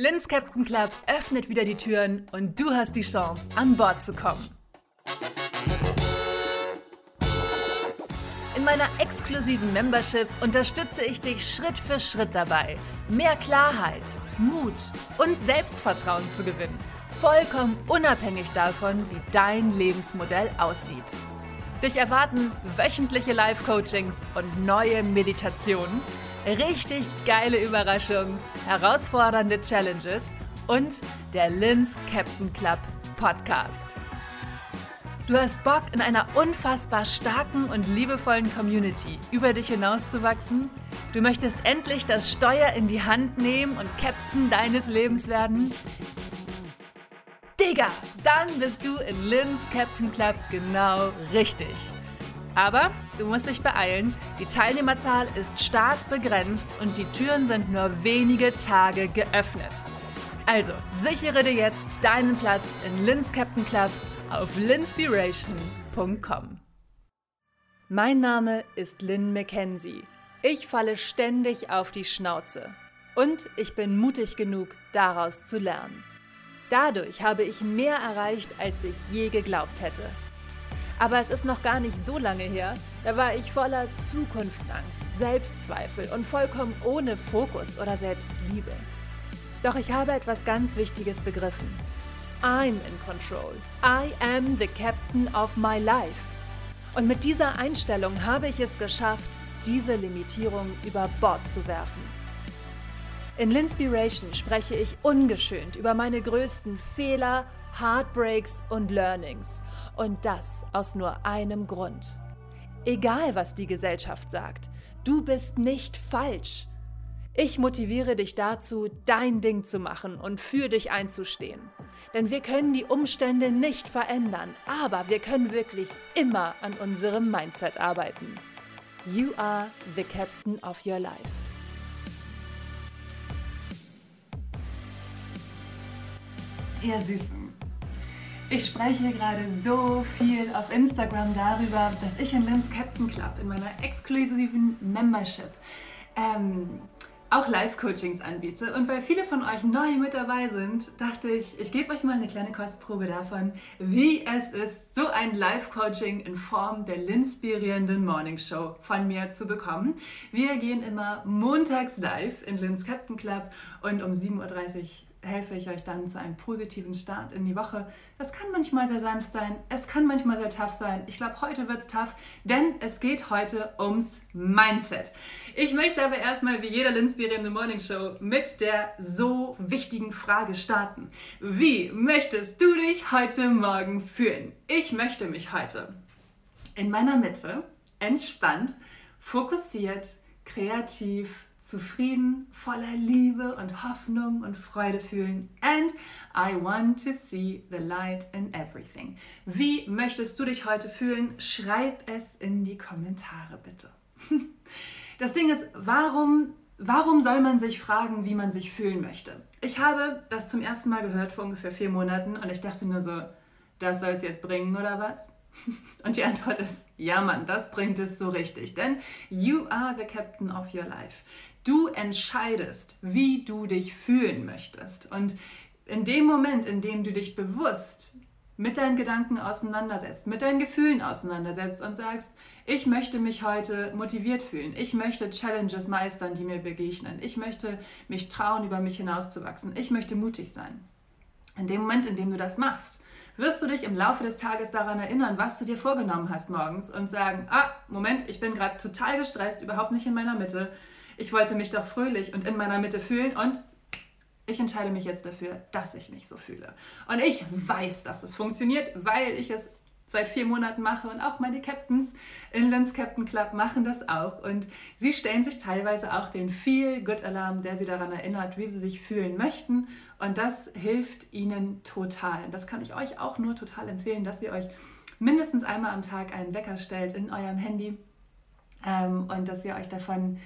Linz Captain Club öffnet wieder die Türen und du hast die Chance, an Bord zu kommen. In meiner exklusiven Membership unterstütze ich dich Schritt für Schritt dabei, mehr Klarheit, Mut und Selbstvertrauen zu gewinnen, vollkommen unabhängig davon, wie dein Lebensmodell aussieht. Dich erwarten wöchentliche Live-Coachings und neue Meditationen, richtig geile Überraschungen, herausfordernde Challenges und der Linz Captain Club Podcast. Du hast Bock, in einer unfassbar starken und liebevollen Community über dich hinauszuwachsen? Du möchtest endlich das Steuer in die Hand nehmen und Captain deines Lebens werden? Digga, dann bist du in Linz Captain Club genau richtig. Aber du musst dich beeilen, die Teilnehmerzahl ist stark begrenzt und die Türen sind nur wenige Tage geöffnet. Also sichere dir jetzt deinen Platz in Linz Captain Club auf linspiration.com. Mein Name ist Lynn McKenzie. Ich falle ständig auf die Schnauze. Und ich bin mutig genug, daraus zu lernen. Dadurch habe ich mehr erreicht, als ich je geglaubt hätte. Aber es ist noch gar nicht so lange her, da war ich voller Zukunftsangst, Selbstzweifel und vollkommen ohne Fokus oder Selbstliebe. Doch ich habe etwas ganz Wichtiges begriffen. I'm in control. I am the captain of my life. Und mit dieser Einstellung habe ich es geschafft, diese Limitierung über Bord zu werfen. In Linspiration spreche ich ungeschönt über meine größten Fehler, Heartbreaks und Learnings. Und das aus nur einem Grund. Egal, was die Gesellschaft sagt, du bist nicht falsch. Ich motiviere dich dazu, dein Ding zu machen und für dich einzustehen. Denn wir können die Umstände nicht verändern, aber wir können wirklich immer an unserem Mindset arbeiten. You are the captain of your life. Ihr Süßen. Ich spreche gerade so viel auf Instagram darüber, dass ich in Linz Captain Club in meiner exklusiven Membership ähm, auch Live-Coachings anbiete. Und weil viele von euch neu mit dabei sind, dachte ich, ich gebe euch mal eine kleine Kostprobe davon, wie es ist, so ein Live-Coaching in Form der Linspirierenden Morning Show von mir zu bekommen. Wir gehen immer montags live in Linz Captain Club und um 7.30 Uhr helfe ich euch dann zu einem positiven Start in die Woche. Das kann manchmal sehr sanft sein, es kann manchmal sehr tough sein. Ich glaube, heute wird es tough, denn es geht heute ums Mindset. Ich möchte aber erstmal wie jeder inspirierende Morning Show mit der so wichtigen Frage starten. Wie möchtest du dich heute Morgen fühlen? Ich möchte mich heute in meiner Mitte entspannt, fokussiert, kreativ, zufrieden, voller Liebe und Hoffnung und Freude fühlen. And I want to see the light in everything. Wie möchtest du dich heute fühlen? Schreib es in die Kommentare bitte. Das Ding ist, warum, warum soll man sich fragen, wie man sich fühlen möchte? Ich habe das zum ersten Mal gehört vor ungefähr vier Monaten und ich dachte nur so, das soll es jetzt bringen oder was? Und die Antwort ist, ja Mann, das bringt es so richtig. Denn you are the captain of your life. Du entscheidest, wie du dich fühlen möchtest. Und in dem Moment, in dem du dich bewusst mit deinen Gedanken auseinandersetzt, mit deinen Gefühlen auseinandersetzt und sagst, ich möchte mich heute motiviert fühlen, ich möchte Challenges meistern, die mir begegnen, ich möchte mich trauen, über mich hinauszuwachsen, ich möchte mutig sein. In dem Moment, in dem du das machst, wirst du dich im Laufe des Tages daran erinnern, was du dir vorgenommen hast morgens und sagen, ah, Moment, ich bin gerade total gestresst, überhaupt nicht in meiner Mitte. Ich wollte mich doch fröhlich und in meiner Mitte fühlen und ich entscheide mich jetzt dafür, dass ich mich so fühle. Und ich weiß, dass es funktioniert, weil ich es seit vier Monaten mache und auch meine Captains in Lens Captain Club machen das auch. Und sie stellen sich teilweise auch den Feel Good Alarm, der sie daran erinnert, wie sie sich fühlen möchten. Und das hilft ihnen total. Das kann ich euch auch nur total empfehlen, dass ihr euch mindestens einmal am Tag einen Wecker stellt in eurem Handy ähm, und dass ihr euch davon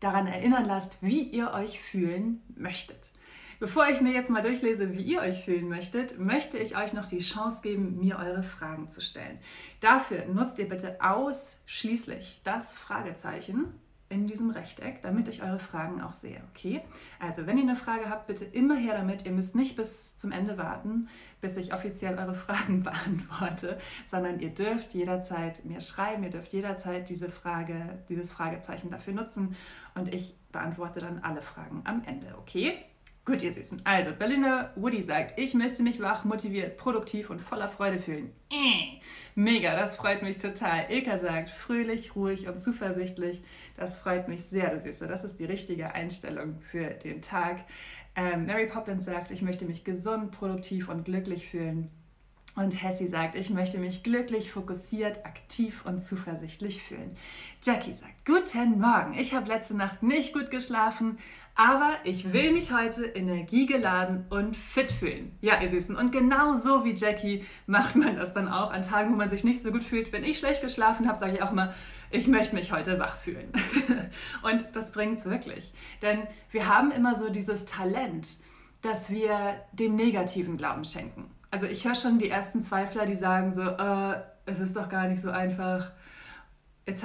daran erinnern lasst, wie ihr euch fühlen möchtet. Bevor ich mir jetzt mal durchlese, wie ihr euch fühlen möchtet, möchte ich euch noch die Chance geben, mir eure Fragen zu stellen. Dafür nutzt ihr bitte ausschließlich das Fragezeichen in diesem Rechteck, damit ich eure Fragen auch sehe. Okay? Also, wenn ihr eine Frage habt, bitte immer her damit. Ihr müsst nicht bis zum Ende warten, bis ich offiziell eure Fragen beantworte, sondern ihr dürft jederzeit mir schreiben, ihr dürft jederzeit diese Frage, dieses Fragezeichen dafür nutzen und ich beantworte dann alle Fragen am Ende. Okay? Gut, ihr Süßen. Also, Berliner Woody sagt, ich möchte mich wach, motiviert, produktiv und voller Freude fühlen. Äh. Mega, das freut mich total. Ilka sagt, fröhlich, ruhig und zuversichtlich. Das freut mich sehr, du Süße. Das ist die richtige Einstellung für den Tag. Ähm, Mary Poppins sagt, ich möchte mich gesund, produktiv und glücklich fühlen. Und Hessi sagt, ich möchte mich glücklich, fokussiert, aktiv und zuversichtlich fühlen. Jackie sagt, guten Morgen. Ich habe letzte Nacht nicht gut geschlafen, aber ich will mich heute energiegeladen und fit fühlen. Ja, ihr Süßen. Und genau so wie Jackie macht man das dann auch an Tagen, wo man sich nicht so gut fühlt. Wenn ich schlecht geschlafen habe, sage ich auch mal, ich möchte mich heute wach fühlen. und das bringt es wirklich. Denn wir haben immer so dieses Talent, dass wir dem negativen Glauben schenken also ich höre schon die ersten Zweifler, die sagen so, äh, es ist doch gar nicht so einfach, etc.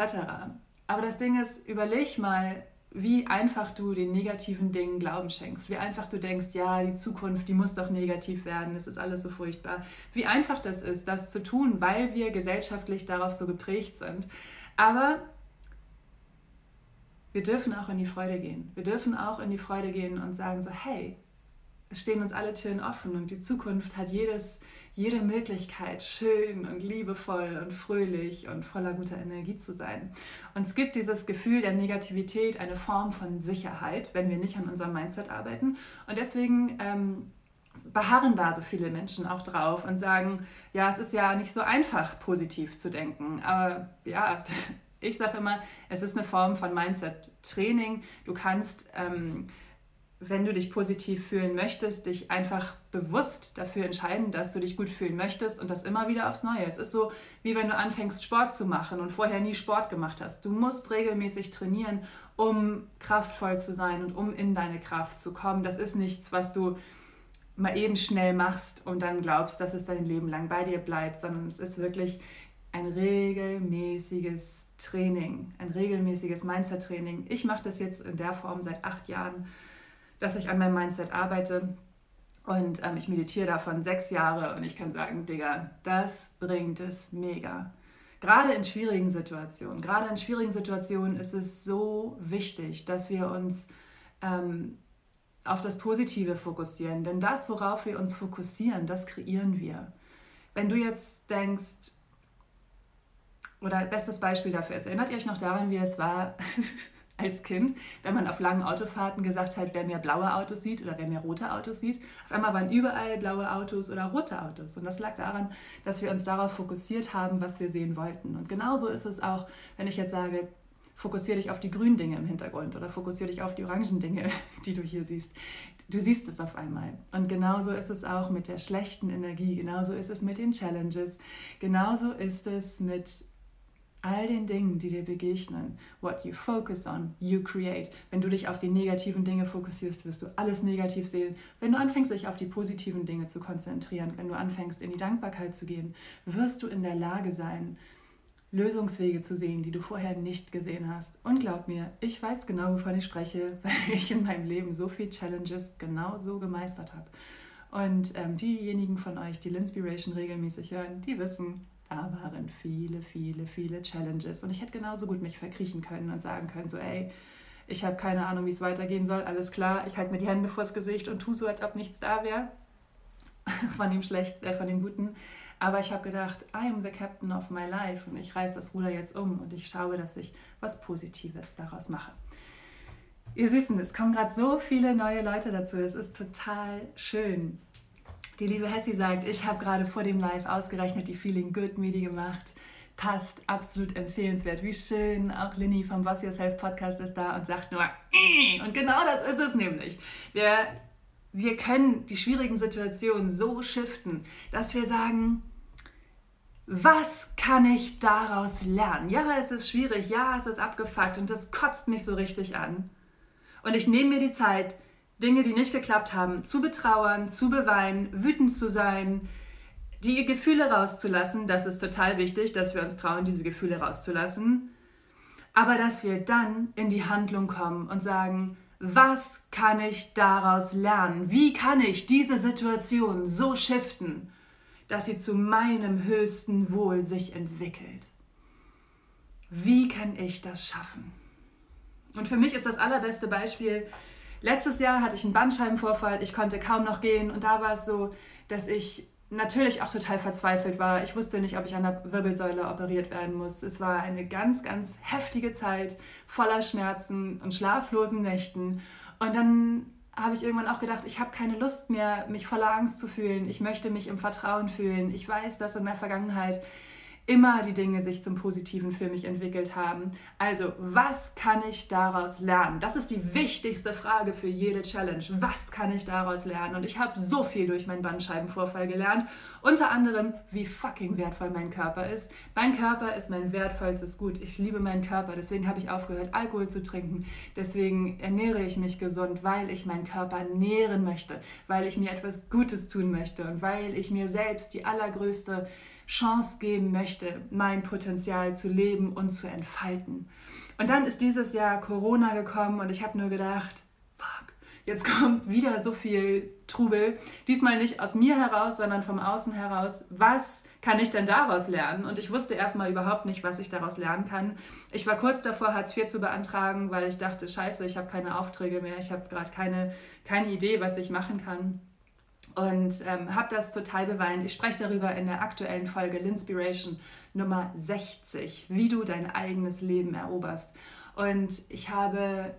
Aber das Ding ist, überleg mal, wie einfach du den negativen Dingen Glauben schenkst, wie einfach du denkst, ja, die Zukunft, die muss doch negativ werden, es ist alles so furchtbar. Wie einfach das ist, das zu tun, weil wir gesellschaftlich darauf so geprägt sind. Aber wir dürfen auch in die Freude gehen. Wir dürfen auch in die Freude gehen und sagen so, hey, stehen uns alle Türen offen und die Zukunft hat jedes, jede Möglichkeit, schön und liebevoll und fröhlich und voller guter Energie zu sein. Und es gibt dieses Gefühl der Negativität, eine Form von Sicherheit, wenn wir nicht an unserem Mindset arbeiten. Und deswegen ähm, beharren da so viele Menschen auch drauf und sagen, ja, es ist ja nicht so einfach, positiv zu denken. Aber ja, ich sage immer, es ist eine Form von Mindset-Training. Du kannst... Ähm, wenn du dich positiv fühlen möchtest, dich einfach bewusst dafür entscheiden, dass du dich gut fühlen möchtest und das immer wieder aufs Neue. Es ist so, wie wenn du anfängst, Sport zu machen und vorher nie Sport gemacht hast. Du musst regelmäßig trainieren, um kraftvoll zu sein und um in deine Kraft zu kommen. Das ist nichts, was du mal eben schnell machst und dann glaubst, dass es dein Leben lang bei dir bleibt, sondern es ist wirklich ein regelmäßiges Training, ein regelmäßiges Mindset-Training. Ich mache das jetzt in der Form seit acht Jahren dass ich an meinem Mindset arbeite. Und ähm, ich meditiere davon sechs Jahre und ich kann sagen, Digga, das bringt es mega. Gerade in schwierigen Situationen, gerade in schwierigen Situationen ist es so wichtig, dass wir uns ähm, auf das Positive fokussieren. Denn das, worauf wir uns fokussieren, das kreieren wir. Wenn du jetzt denkst, oder bestes Beispiel dafür ist, erinnert ihr euch noch daran, wie es war, als Kind, wenn man auf langen Autofahrten gesagt hat, wer mehr blaue Autos sieht oder wer mehr rote Autos sieht. Auf einmal waren überall blaue Autos oder rote Autos. Und das lag daran, dass wir uns darauf fokussiert haben, was wir sehen wollten. Und genauso ist es auch, wenn ich jetzt sage, fokussiere dich auf die grünen Dinge im Hintergrund oder fokussiere dich auf die orangen Dinge, die du hier siehst. Du siehst es auf einmal. Und genauso ist es auch mit der schlechten Energie, genauso ist es mit den Challenges, genauso ist es mit all den Dingen, die dir begegnen, what you focus on, you create. Wenn du dich auf die negativen Dinge fokussierst, wirst du alles negativ sehen. Wenn du anfängst, dich auf die positiven Dinge zu konzentrieren, wenn du anfängst, in die Dankbarkeit zu gehen, wirst du in der Lage sein, Lösungswege zu sehen, die du vorher nicht gesehen hast. Und glaub mir, ich weiß genau, wovon ich spreche, weil ich in meinem Leben so viele Challenges genau so gemeistert habe. Und ähm, diejenigen von euch, die Linspiration regelmäßig hören, die wissen, da waren viele, viele, viele Challenges. Und ich hätte genauso gut mich verkriechen können und sagen können, so, ey, ich habe keine Ahnung, wie es weitergehen soll, alles klar, ich halte mir die Hände vors Gesicht und tue so, als ob nichts da wäre. von dem Schlechten, äh, von dem Guten. Aber ich habe gedacht, I am the captain of my life und ich reiße das Ruder jetzt um und ich schaue, dass ich was Positives daraus mache. Ihr Süßen, es kommen gerade so viele neue Leute dazu. Es ist total schön. Die liebe Hessi sagt, ich habe gerade vor dem Live ausgerechnet die Feeling Good Midi gemacht. Passt, absolut empfehlenswert. Wie schön. Auch Linny vom Boss Yourself Podcast ist da und sagt nur, äh. und genau das ist es nämlich. Wir, wir können die schwierigen Situationen so shiften, dass wir sagen, was kann ich daraus lernen? Ja, es ist schwierig, ja, es ist abgefuckt und das kotzt mich so richtig an. Und ich nehme mir die Zeit, Dinge, die nicht geklappt haben, zu betrauern, zu beweinen, wütend zu sein, die Gefühle rauszulassen. Das ist total wichtig, dass wir uns trauen, diese Gefühle rauszulassen. aber dass wir dann in die Handlung kommen und sagen, was kann ich daraus lernen? Wie kann ich diese Situation so shiften, dass sie zu meinem höchsten Wohl sich entwickelt? Wie kann ich das schaffen? Und für mich ist das allerbeste Beispiel, letztes Jahr hatte ich einen Bandscheibenvorfall, ich konnte kaum noch gehen und da war es so, dass ich natürlich auch total verzweifelt war. Ich wusste nicht, ob ich an der Wirbelsäule operiert werden muss. Es war eine ganz, ganz heftige Zeit voller Schmerzen und schlaflosen Nächten. Und dann habe ich irgendwann auch gedacht, ich habe keine Lust mehr, mich voller Angst zu fühlen. Ich möchte mich im Vertrauen fühlen. Ich weiß, dass in der Vergangenheit immer die Dinge sich zum Positiven für mich entwickelt haben. Also, was kann ich daraus lernen? Das ist die wichtigste Frage für jede Challenge. Was kann ich daraus lernen? Und ich habe so viel durch meinen Bandscheibenvorfall gelernt. Unter anderem, wie fucking wertvoll mein Körper ist. Mein Körper ist mein wertvollstes Gut. Ich liebe meinen Körper. Deswegen habe ich aufgehört, Alkohol zu trinken. Deswegen ernähre ich mich gesund, weil ich meinen Körper nähren möchte, weil ich mir etwas Gutes tun möchte und weil ich mir selbst die allergrößte Chance geben möchte, mein Potenzial zu leben und zu entfalten. Und dann ist dieses Jahr Corona gekommen und ich habe nur gedacht, fuck, jetzt kommt wieder so viel Trubel. Diesmal nicht aus mir heraus, sondern vom Außen heraus. Was kann ich denn daraus lernen? Und ich wusste erstmal überhaupt nicht, was ich daraus lernen kann. Ich war kurz davor, Hartz IV zu beantragen, weil ich dachte, scheiße, ich habe keine Aufträge mehr, ich habe gerade keine, keine Idee, was ich machen kann und ähm, habe das total beweint. Ich spreche darüber in der aktuellen Folge Linspiration Nummer 60, wie du dein eigenes Leben eroberst. Und ich habe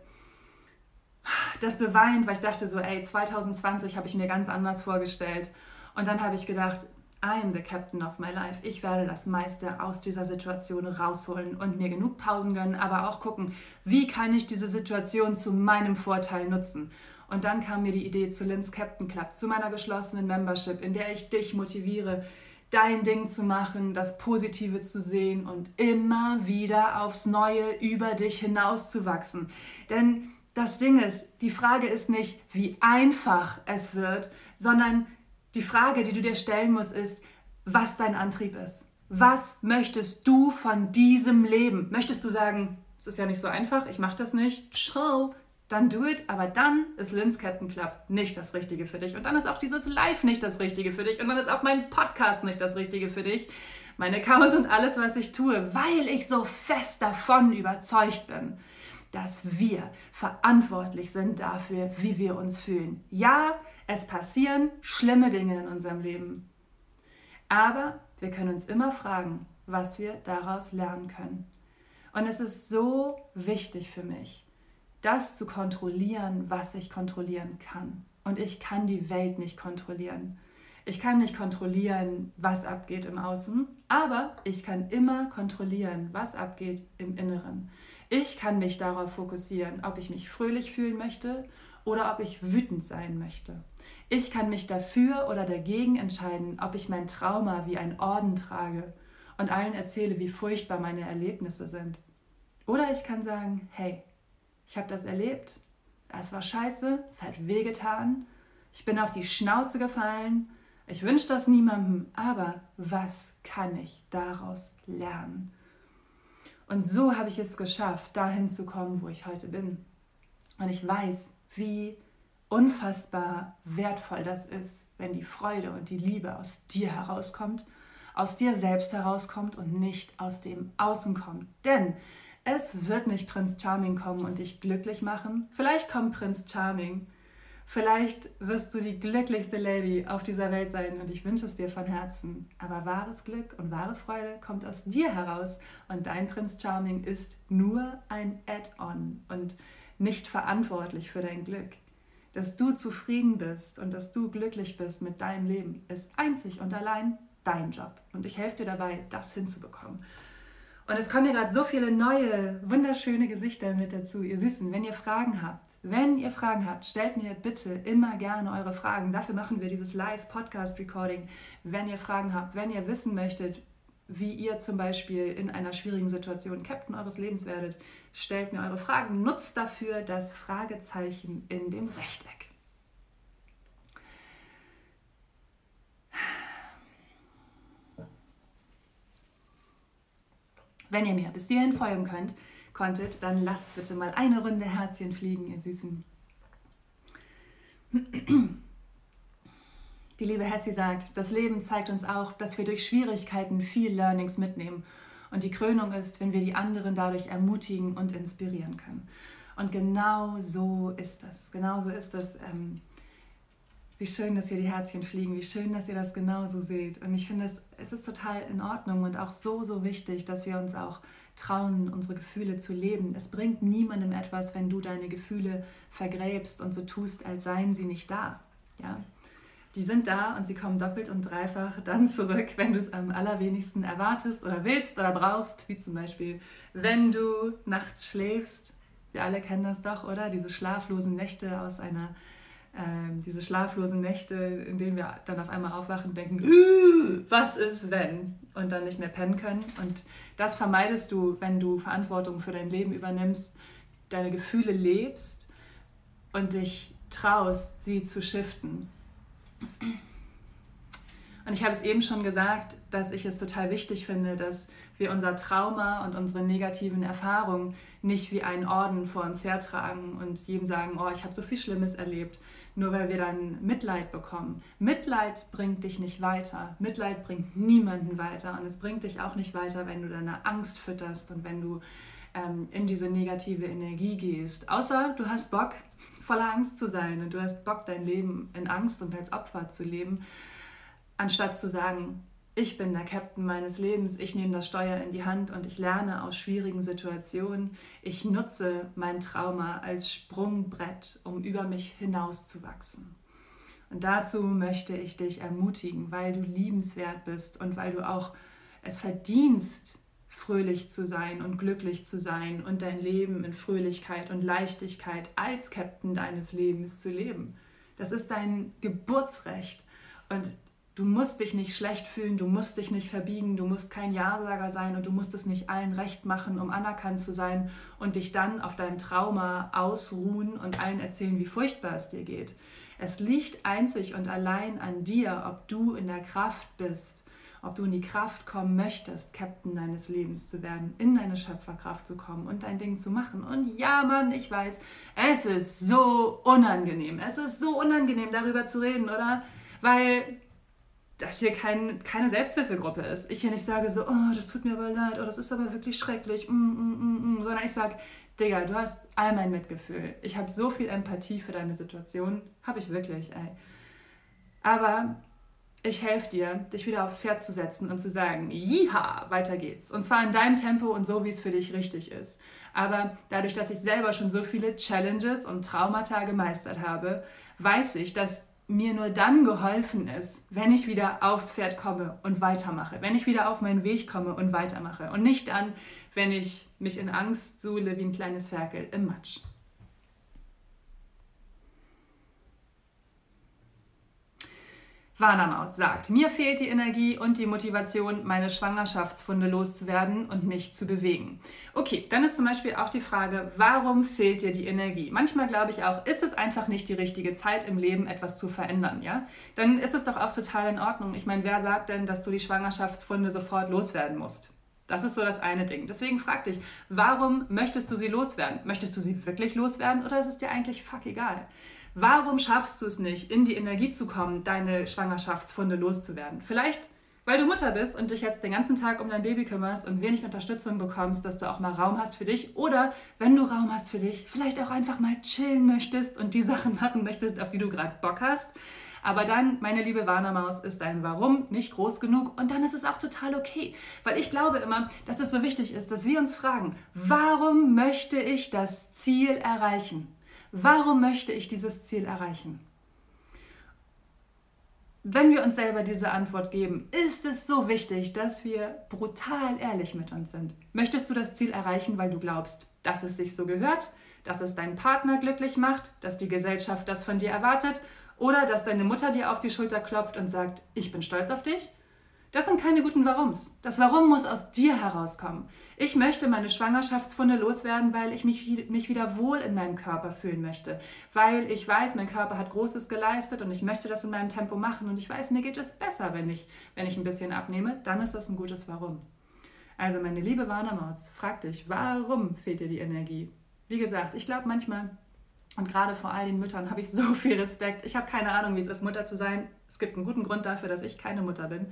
das beweint, weil ich dachte so, ey, 2020 habe ich mir ganz anders vorgestellt. Und dann habe ich gedacht, I am the captain of my life. Ich werde das meiste aus dieser Situation rausholen und mir genug Pausen gönnen, aber auch gucken, wie kann ich diese Situation zu meinem Vorteil nutzen. Und dann kam mir die Idee zu Lins Captain Club, zu meiner geschlossenen Membership, in der ich dich motiviere, dein Ding zu machen, das Positive zu sehen und immer wieder aufs Neue über dich hinauszuwachsen. Denn das Ding ist, die Frage ist nicht, wie einfach es wird, sondern die Frage, die du dir stellen musst, ist, was dein Antrieb ist. Was möchtest du von diesem Leben? Möchtest du sagen, es ist ja nicht so einfach, ich mache das nicht, ciao, dann do it, aber dann ist Lins Captain Club nicht das Richtige für dich. Und dann ist auch dieses Live nicht das Richtige für dich. Und dann ist auch mein Podcast nicht das Richtige für dich. Mein Account und alles, was ich tue, weil ich so fest davon überzeugt bin, dass wir verantwortlich sind dafür, wie wir uns fühlen. Ja, es passieren schlimme Dinge in unserem Leben. Aber wir können uns immer fragen, was wir daraus lernen können. Und es ist so wichtig für mich, das zu kontrollieren, was ich kontrollieren kann. Und ich kann die Welt nicht kontrollieren. Ich kann nicht kontrollieren, was abgeht im Außen, aber ich kann immer kontrollieren, was abgeht im Inneren. Ich kann mich darauf fokussieren, ob ich mich fröhlich fühlen möchte oder ob ich wütend sein möchte. Ich kann mich dafür oder dagegen entscheiden, ob ich mein Trauma wie ein Orden trage und allen erzähle, wie furchtbar meine Erlebnisse sind. Oder ich kann sagen, hey, ich habe das erlebt. Es war scheiße, es hat wehgetan. Ich bin auf die Schnauze gefallen. Ich wünsche das niemandem, aber was kann ich daraus lernen? Und so habe ich es geschafft, dahin zu kommen, wo ich heute bin. Und ich weiß, wie unfassbar wertvoll das ist, wenn die Freude und die Liebe aus dir herauskommt, aus dir selbst herauskommt und nicht aus dem Außen kommt. Denn es wird nicht Prinz Charming kommen und dich glücklich machen. Vielleicht kommt Prinz Charming. Vielleicht wirst du die glücklichste Lady auf dieser Welt sein und ich wünsche es dir von Herzen. Aber wahres Glück und wahre Freude kommt aus dir heraus und dein Prinz Charming ist nur ein Add-on und nicht verantwortlich für dein Glück. Dass du zufrieden bist und dass du glücklich bist mit deinem Leben, ist einzig und allein dein Job. Und ich helfe dir dabei, das hinzubekommen. Und es kommen ja gerade so viele neue, wunderschöne Gesichter mit dazu. Ihr Süßen, wenn ihr Fragen habt, wenn ihr Fragen habt, stellt mir bitte immer gerne eure Fragen. Dafür machen wir dieses Live-Podcast-Recording. Wenn ihr Fragen habt, wenn ihr wissen möchtet, wie ihr zum Beispiel in einer schwierigen Situation Captain eures Lebens werdet, stellt mir eure Fragen. Nutzt dafür das Fragezeichen in dem Rechteck. Wenn ihr mir bis hierhin folgen könnt, konntet, dann lasst bitte mal eine Runde Herzchen fliegen, ihr Süßen. Die liebe Hessi sagt, das Leben zeigt uns auch, dass wir durch Schwierigkeiten viel Learnings mitnehmen. Und die Krönung ist, wenn wir die anderen dadurch ermutigen und inspirieren können. Und genau so ist das. Genau so ist das. Ähm, wie schön, dass hier die Herzchen fliegen, wie schön, dass ihr das genauso seht. Und ich finde, es, es ist total in Ordnung und auch so, so wichtig, dass wir uns auch trauen, unsere Gefühle zu leben. Es bringt niemandem etwas, wenn du deine Gefühle vergräbst und so tust, als seien sie nicht da. Ja? Die sind da und sie kommen doppelt und dreifach dann zurück, wenn du es am allerwenigsten erwartest oder willst oder brauchst, wie zum Beispiel, wenn du nachts schläfst. Wir alle kennen das doch, oder? Diese schlaflosen Nächte aus einer ähm, diese schlaflosen Nächte, in denen wir dann auf einmal aufwachen und denken, was ist wenn? Und dann nicht mehr pennen können. Und das vermeidest du, wenn du Verantwortung für dein Leben übernimmst, deine Gefühle lebst und dich traust, sie zu shiften. Und ich habe es eben schon gesagt, dass ich es total wichtig finde, dass wir unser Trauma und unsere negativen Erfahrungen nicht wie einen Orden vor uns hertragen und jedem sagen, oh, ich habe so viel Schlimmes erlebt, nur weil wir dann Mitleid bekommen. Mitleid bringt dich nicht weiter. Mitleid bringt niemanden weiter und es bringt dich auch nicht weiter, wenn du deine Angst fütterst und wenn du ähm, in diese negative Energie gehst. Außer du hast Bock, voller Angst zu sein und du hast Bock, dein Leben in Angst und als Opfer zu leben anstatt zu sagen, ich bin der Captain meines Lebens, ich nehme das Steuer in die Hand und ich lerne aus schwierigen Situationen. Ich nutze mein Trauma als Sprungbrett, um über mich hinauszuwachsen. Und dazu möchte ich dich ermutigen, weil du liebenswert bist und weil du auch es verdienst, fröhlich zu sein und glücklich zu sein und dein Leben in Fröhlichkeit und Leichtigkeit als Captain deines Lebens zu leben. Das ist dein Geburtsrecht. Und Du musst dich nicht schlecht fühlen, du musst dich nicht verbiegen, du musst kein Ja-Sager sein und du musst es nicht allen recht machen, um anerkannt zu sein und dich dann auf deinem Trauma ausruhen und allen erzählen, wie furchtbar es dir geht. Es liegt einzig und allein an dir, ob du in der Kraft bist, ob du in die Kraft kommen möchtest, Captain deines Lebens zu werden, in deine Schöpferkraft zu kommen und dein Ding zu machen. Und ja, Mann, ich weiß, es ist so unangenehm. Es ist so unangenehm, darüber zu reden, oder? Weil das hier kein, keine Selbsthilfegruppe ist. Ich hier nicht sage so, oh, das tut mir aber leid, oh, das ist aber wirklich schrecklich, mm, mm, mm, mm sondern ich sage, Digga, du hast all mein Mitgefühl. Ich habe so viel Empathie für deine Situation. Habe ich wirklich, ey. Aber ich helfe dir, dich wieder aufs Pferd zu setzen und zu sagen, jiha, weiter geht's. Und zwar in deinem Tempo und so, wie es für dich richtig ist. Aber dadurch, dass ich selber schon so viele Challenges und Traumata gemeistert habe, weiß ich, dass mir nur dann geholfen ist, wenn ich wieder aufs Pferd komme und weitermache, wenn ich wieder auf meinen Weg komme und weitermache und nicht dann, wenn ich mich in Angst suhle wie ein kleines Ferkel im Matsch. Warnamaus sagt, mir fehlt die Energie und die Motivation, meine Schwangerschaftsfunde loszuwerden und mich zu bewegen. Okay, dann ist zum Beispiel auch die Frage, warum fehlt dir die Energie? Manchmal glaube ich auch, ist es einfach nicht die richtige Zeit im Leben, etwas zu verändern, ja? Dann ist es doch auch total in Ordnung. Ich meine, wer sagt denn, dass du die Schwangerschaftsfunde sofort loswerden musst? Das ist so das eine Ding. Deswegen frag dich, warum möchtest du sie loswerden? Möchtest du sie wirklich loswerden oder ist es dir eigentlich fuck egal? Warum schaffst du es nicht, in die Energie zu kommen, deine Schwangerschaftsfunde loszuwerden? Vielleicht, weil du Mutter bist und dich jetzt den ganzen Tag um dein Baby kümmerst und wenig Unterstützung bekommst, dass du auch mal Raum hast für dich. Oder wenn du Raum hast für dich, vielleicht auch einfach mal chillen möchtest und die Sachen machen möchtest, auf die du gerade Bock hast. Aber dann, meine liebe Warnermaus, ist dein Warum nicht groß genug und dann ist es auch total okay. Weil ich glaube immer, dass es so wichtig ist, dass wir uns fragen, warum möchte ich das Ziel erreichen? Warum möchte ich dieses Ziel erreichen? Wenn wir uns selber diese Antwort geben, ist es so wichtig, dass wir brutal ehrlich mit uns sind. Möchtest du das Ziel erreichen, weil du glaubst, dass es sich so gehört, dass es deinen Partner glücklich macht, dass die Gesellschaft das von dir erwartet oder dass deine Mutter dir auf die Schulter klopft und sagt, ich bin stolz auf dich? Das sind keine guten Warums. Das Warum muss aus dir herauskommen. Ich möchte meine Schwangerschaftsfunde loswerden, weil ich mich, mich wieder wohl in meinem Körper fühlen möchte. Weil ich weiß, mein Körper hat Großes geleistet und ich möchte das in meinem Tempo machen und ich weiß, mir geht es besser, wenn ich, wenn ich ein bisschen abnehme. Dann ist das ein gutes Warum. Also meine liebe Warnermaus, frag dich, warum fehlt dir die Energie? Wie gesagt, ich glaube manchmal, und gerade vor all den Müttern habe ich so viel Respekt. Ich habe keine Ahnung, wie es ist, Mutter zu sein. Es gibt einen guten Grund dafür, dass ich keine Mutter bin.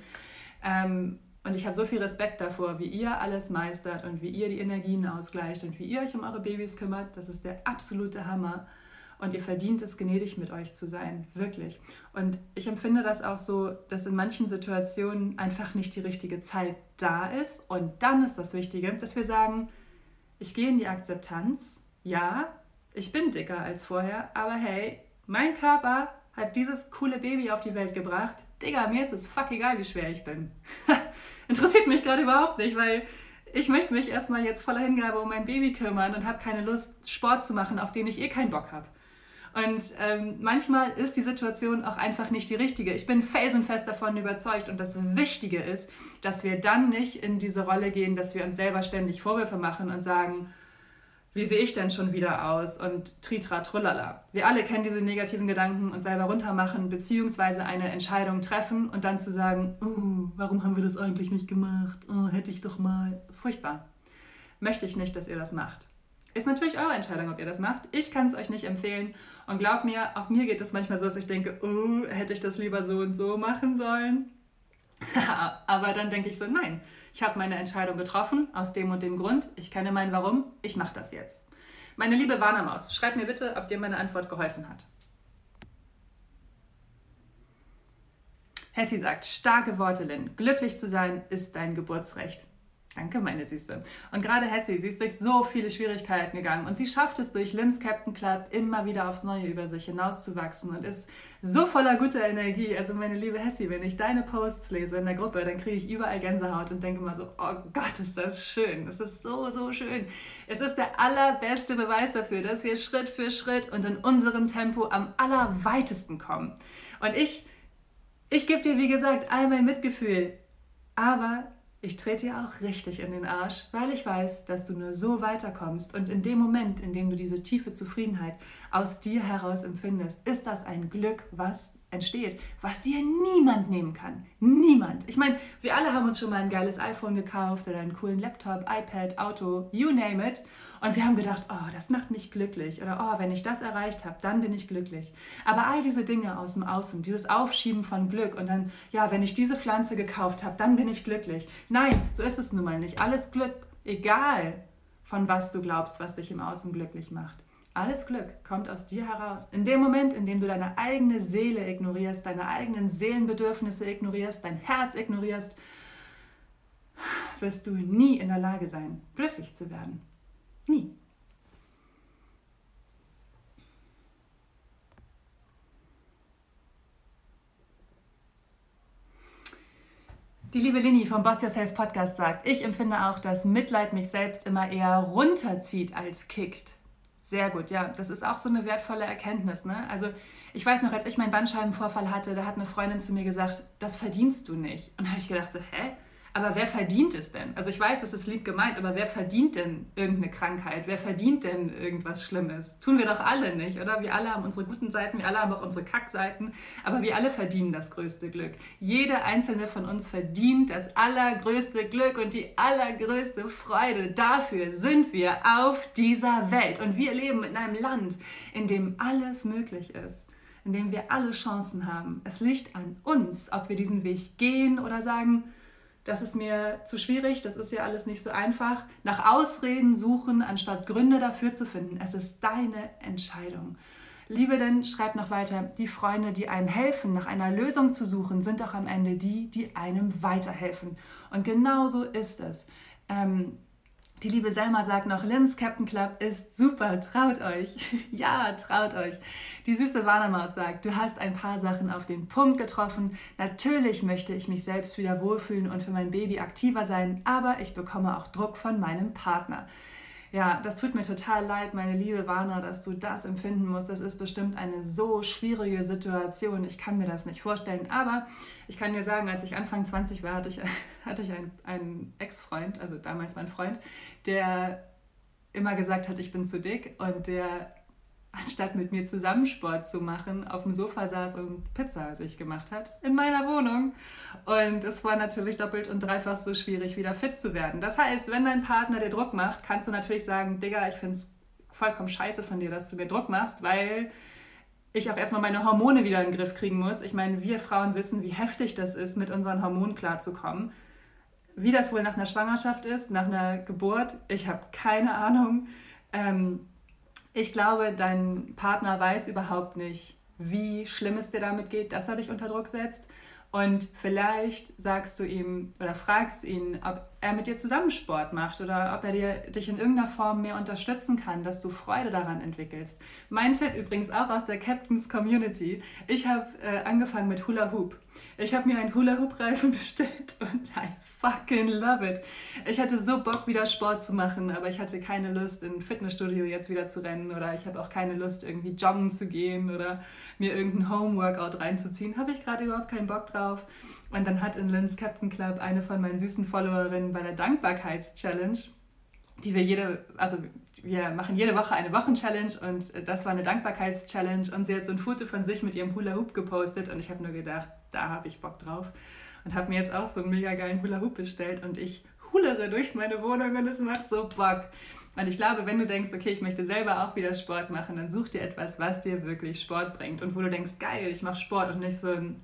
Ähm, und ich habe so viel Respekt davor, wie ihr alles meistert und wie ihr die Energien ausgleicht und wie ihr euch um eure Babys kümmert. Das ist der absolute Hammer. Und ihr verdient es, gnädig mit euch zu sein. Wirklich. Und ich empfinde das auch so, dass in manchen Situationen einfach nicht die richtige Zeit da ist. Und dann ist das Wichtige, dass wir sagen, ich gehe in die Akzeptanz. Ja, ich bin dicker als vorher, aber hey, mein Körper hat dieses coole Baby auf die Welt gebracht. Digga, mir ist es fuck egal, wie schwer ich bin. Interessiert mich gerade überhaupt nicht, weil ich möchte mich erstmal jetzt voller Hingabe um mein Baby kümmern und habe keine Lust, Sport zu machen, auf den ich eh keinen Bock habe. Und ähm, manchmal ist die Situation auch einfach nicht die richtige. Ich bin felsenfest davon überzeugt. Und das Wichtige ist, dass wir dann nicht in diese Rolle gehen, dass wir uns selber ständig Vorwürfe machen und sagen, wie sehe ich denn schon wieder aus und tritra trullala. Wir alle kennen diese negativen Gedanken und selber runtermachen, beziehungsweise eine Entscheidung treffen und dann zu sagen, oh, warum haben wir das eigentlich nicht gemacht? Oh, hätte ich doch mal. Furchtbar. Möchte ich nicht, dass ihr das macht. Ist natürlich eure Entscheidung, ob ihr das macht. Ich kann es euch nicht empfehlen. Und glaubt mir, auch mir geht es manchmal so, dass ich denke, oh, hätte ich das lieber so und so machen sollen. Aber dann denke ich so, nein, ich habe meine Entscheidung getroffen, aus dem und dem Grund. Ich kenne mein Warum. Ich mache das jetzt. Meine liebe Warnermaus, schreib mir bitte, ob dir meine Antwort geholfen hat. Hessi sagt, starke Worte, Lynn. Glücklich zu sein ist dein Geburtsrecht. Danke, meine Süße. Und gerade Hessie, sie ist durch so viele Schwierigkeiten gegangen und sie schafft es durch Lynn's Captain Club immer wieder aufs Neue über sich hinauszuwachsen und ist so voller guter Energie. Also meine liebe Hessie, wenn ich deine Posts lese in der Gruppe, dann kriege ich überall Gänsehaut und denke mal so, oh Gott, ist das schön. Es ist so, so schön. Es ist der allerbeste Beweis dafür, dass wir Schritt für Schritt und in unserem Tempo am allerweitesten kommen. Und ich, ich gebe dir, wie gesagt, all mein Mitgefühl. Aber ich trete dir auch richtig in den Arsch, weil ich weiß, dass du nur so weiterkommst. Und in dem Moment, in dem du diese tiefe Zufriedenheit aus dir heraus empfindest, ist das ein Glück, was entsteht, was dir niemand nehmen kann. Niemand. Ich meine, wir alle haben uns schon mal ein geiles iPhone gekauft oder einen coolen Laptop, iPad, Auto, you name it. Und wir haben gedacht, oh, das macht mich glücklich. Oder oh, wenn ich das erreicht habe, dann bin ich glücklich. Aber all diese Dinge aus dem Außen, dieses Aufschieben von Glück und dann, ja, wenn ich diese Pflanze gekauft habe, dann bin ich glücklich. Nein, so ist es nun mal nicht. Alles Glück, egal von was du glaubst, was dich im Außen glücklich macht. Alles Glück kommt aus dir heraus. In dem Moment, in dem du deine eigene Seele ignorierst, deine eigenen Seelenbedürfnisse ignorierst, dein Herz ignorierst, wirst du nie in der Lage sein, glücklich zu werden. Nie. Die liebe Lini vom Boss Yourself Podcast sagt, ich empfinde auch, dass Mitleid mich selbst immer eher runterzieht als kickt. Sehr gut, ja. Das ist auch so eine wertvolle Erkenntnis. Ne? Also ich weiß noch, als ich meinen Bandscheibenvorfall hatte, da hat eine Freundin zu mir gesagt, das verdienst du nicht. Und da habe ich gedacht, so, hä? Aber wer verdient es denn? Also ich weiß, das ist lieb gemeint, aber wer verdient denn irgendeine Krankheit? Wer verdient denn irgendwas Schlimmes? Tun wir doch alle nicht, oder? Wir alle haben unsere guten Seiten, wir alle haben auch unsere Kackseiten, aber wir alle verdienen das größte Glück. Jede einzelne von uns verdient das allergrößte Glück und die allergrößte Freude. Dafür sind wir auf dieser Welt und wir leben in einem Land, in dem alles möglich ist in dem wir alle Chancen haben. Es liegt an uns, ob wir diesen Weg gehen oder sagen, das ist mir zu schwierig, das ist ja alles nicht so einfach. Nach Ausreden suchen, anstatt Gründe dafür zu finden. Es ist deine Entscheidung. Liebe denn, schreib noch weiter, die Freunde, die einem helfen, nach einer Lösung zu suchen, sind doch am Ende die, die einem weiterhelfen. Und genauso ist es. Ähm, die liebe Selma sagt noch, Lins Captain Club ist super, traut euch. ja, traut euch. Die süße Warnemaus sagt, du hast ein paar Sachen auf den Punkt getroffen. Natürlich möchte ich mich selbst wieder wohlfühlen und für mein Baby aktiver sein, aber ich bekomme auch Druck von meinem Partner. Ja, das tut mir total leid, meine liebe Warner, dass du das empfinden musst. Das ist bestimmt eine so schwierige Situation. Ich kann mir das nicht vorstellen. Aber ich kann dir sagen, als ich Anfang 20 war, hatte ich, hatte ich einen, einen Ex-Freund, also damals mein Freund, der immer gesagt hat, ich bin zu dick und der anstatt mit mir zusammen Sport zu machen, auf dem Sofa saß und Pizza sich gemacht hat, in meiner Wohnung. Und es war natürlich doppelt und dreifach so schwierig, wieder fit zu werden. Das heißt, wenn dein Partner dir Druck macht, kannst du natürlich sagen, Digga, ich finde es vollkommen scheiße von dir, dass du mir Druck machst, weil ich auch erstmal meine Hormone wieder in den Griff kriegen muss. Ich meine, wir Frauen wissen, wie heftig das ist, mit unseren Hormonen klarzukommen. Wie das wohl nach einer Schwangerschaft ist, nach einer Geburt, ich habe keine Ahnung. Ähm, ich glaube, dein Partner weiß überhaupt nicht, wie schlimm es dir damit geht, dass er dich unter Druck setzt. Und vielleicht sagst du ihm oder fragst du ihn, ob er mit dir zusammen Sport macht oder ob er dir, dich in irgendeiner Form mehr unterstützen kann, dass du Freude daran entwickelst. Mein Tipp übrigens auch aus der Captains Community. Ich habe äh, angefangen mit Hula Hoop. Ich habe mir einen Hula Hoop Reifen bestellt und I fucking love it. Ich hatte so Bock wieder Sport zu machen, aber ich hatte keine Lust in Fitnessstudio jetzt wieder zu rennen oder ich habe auch keine Lust irgendwie joggen zu gehen oder mir irgendein Home Workout reinzuziehen. Habe ich gerade überhaupt keinen Bock drauf. Und dann hat in Lynn's Captain Club eine von meinen süßen Followerinnen bei der Dankbarkeits-Challenge, die wir jede, also wir machen jede Woche eine Wochenchallenge und das war eine Dankbarkeits-Challenge und sie hat so ein Foto von sich mit ihrem Hula Hoop gepostet und ich habe nur gedacht, da habe ich Bock drauf und habe mir jetzt auch so einen mega geilen Hula Hoop bestellt und ich hulere durch meine Wohnung und es macht so Bock. Und ich glaube, wenn du denkst, okay, ich möchte selber auch wieder Sport machen, dann such dir etwas, was dir wirklich Sport bringt und wo du denkst, geil, ich mache Sport und nicht so ein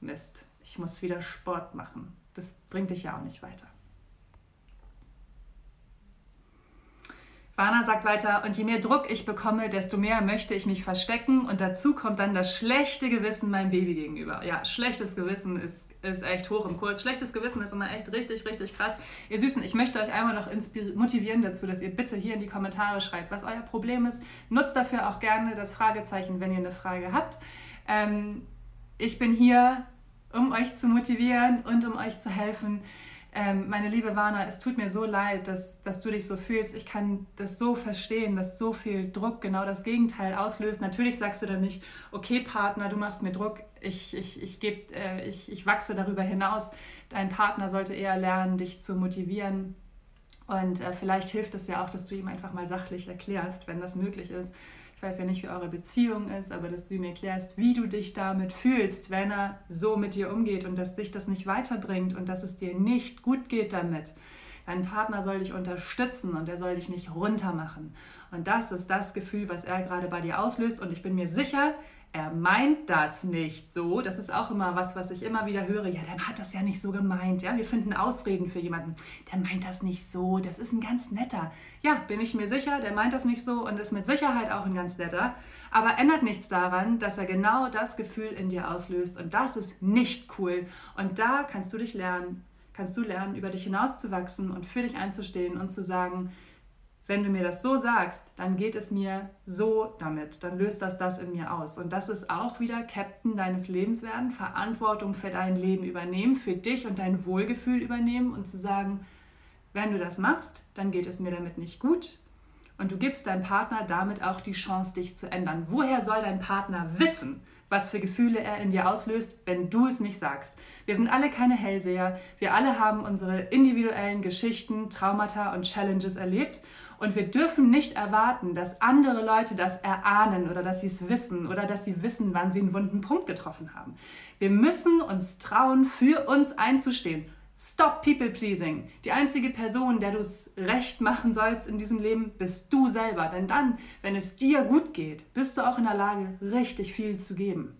Mist, ich muss wieder Sport machen. Das bringt dich ja auch nicht weiter. Vana sagt weiter, und je mehr Druck ich bekomme, desto mehr möchte ich mich verstecken und dazu kommt dann das schlechte Gewissen meinem Baby gegenüber. Ja, schlechtes Gewissen ist, ist echt hoch im Kurs. Schlechtes Gewissen ist immer echt richtig, richtig krass. Ihr Süßen, ich möchte euch einmal noch motivieren dazu, dass ihr bitte hier in die Kommentare schreibt, was euer Problem ist. Nutzt dafür auch gerne das Fragezeichen, wenn ihr eine Frage habt. Ähm, ich bin hier, um euch zu motivieren und um euch zu helfen. Ähm, meine liebe Warner, es tut mir so leid, dass, dass du dich so fühlst. Ich kann das so verstehen, dass so viel Druck genau das Gegenteil auslöst. Natürlich sagst du dann nicht, okay Partner, du machst mir Druck, ich, ich, ich, geb, äh, ich, ich wachse darüber hinaus. Dein Partner sollte eher lernen, dich zu motivieren. Und äh, vielleicht hilft es ja auch, dass du ihm einfach mal sachlich erklärst, wenn das möglich ist ich weiß ja nicht, wie eure Beziehung ist, aber dass du ihm erklärst, wie du dich damit fühlst, wenn er so mit dir umgeht und dass dich das nicht weiterbringt und dass es dir nicht gut geht damit. Dein Partner soll dich unterstützen und er soll dich nicht runtermachen. Und das ist das Gefühl, was er gerade bei dir auslöst. Und ich bin mir sicher, er meint das nicht so. Das ist auch immer was, was ich immer wieder höre. Ja, der hat das ja nicht so gemeint. Ja, wir finden Ausreden für jemanden. Der meint das nicht so. Das ist ein ganz netter. Ja, bin ich mir sicher, der meint das nicht so und ist mit Sicherheit auch ein ganz netter. Aber ändert nichts daran, dass er genau das Gefühl in dir auslöst. Und das ist nicht cool. Und da kannst du dich lernen, kannst du lernen, über dich hinauszuwachsen und für dich einzustehen und zu sagen, wenn du mir das so sagst, dann geht es mir so damit, dann löst das das in mir aus. Und das ist auch wieder Captain deines Lebens werden, Verantwortung für dein Leben übernehmen, für dich und dein Wohlgefühl übernehmen und zu sagen, wenn du das machst, dann geht es mir damit nicht gut. Und du gibst deinem Partner damit auch die Chance, dich zu ändern. Woher soll dein Partner wissen, was für Gefühle er in dir auslöst, wenn du es nicht sagst. Wir sind alle keine Hellseher. Wir alle haben unsere individuellen Geschichten, Traumata und Challenges erlebt. Und wir dürfen nicht erwarten, dass andere Leute das erahnen oder dass sie es wissen oder dass sie wissen, wann sie einen wunden Punkt getroffen haben. Wir müssen uns trauen, für uns einzustehen Stop people pleasing. Die einzige Person, der du es recht machen sollst in diesem Leben, bist du selber. Denn dann, wenn es dir gut geht, bist du auch in der Lage, richtig viel zu geben.